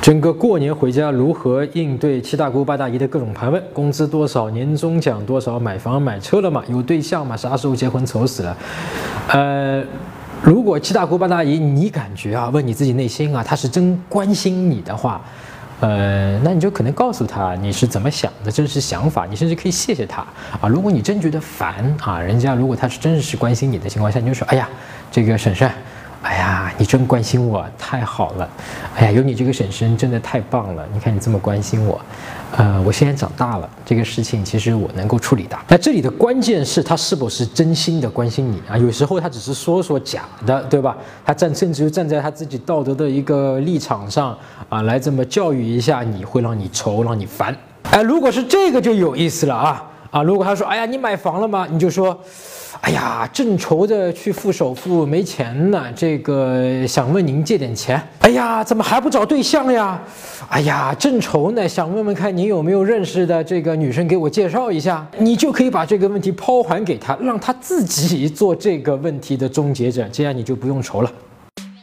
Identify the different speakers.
Speaker 1: 整个过年回家如何应对七大姑八大姨的各种盘问？工资多少？年终奖多少？买房买车了吗？有对象吗？啥时候结婚？愁死了。呃，如果七大姑八大姨你感觉啊，问你自己内心啊，他是真关心你的话，呃，那你就可能告诉他你是怎么想的，真实想法。你甚至可以谢谢他啊。如果你真觉得烦啊，人家如果他是真是关心你的情况下，你就说，哎呀，这个婶婶。你真关心我，太好了！哎呀，有你这个婶婶真的太棒了。你看你这么关心我，呃，我现在长大了，这个事情其实我能够处理的。那这里的关键是他是否是真心的关心你啊？有时候他只是说说假的，对吧？他站甚至于站在他自己道德的一个立场上啊，来这么教育一下你，会让你愁，让你烦。哎，如果是这个就有意思了啊啊！如果他说，哎呀，你买房了吗？你就说。哎呀，正愁着去付首付没钱呢，这个想问您借点钱。哎呀，怎么还不找对象呀？哎呀，正愁呢，想问问看您有没有认识的这个女生给我介绍一下。你就可以把这个问题抛还给他，让他自己做这个问题的终结者，这样你就不用愁了。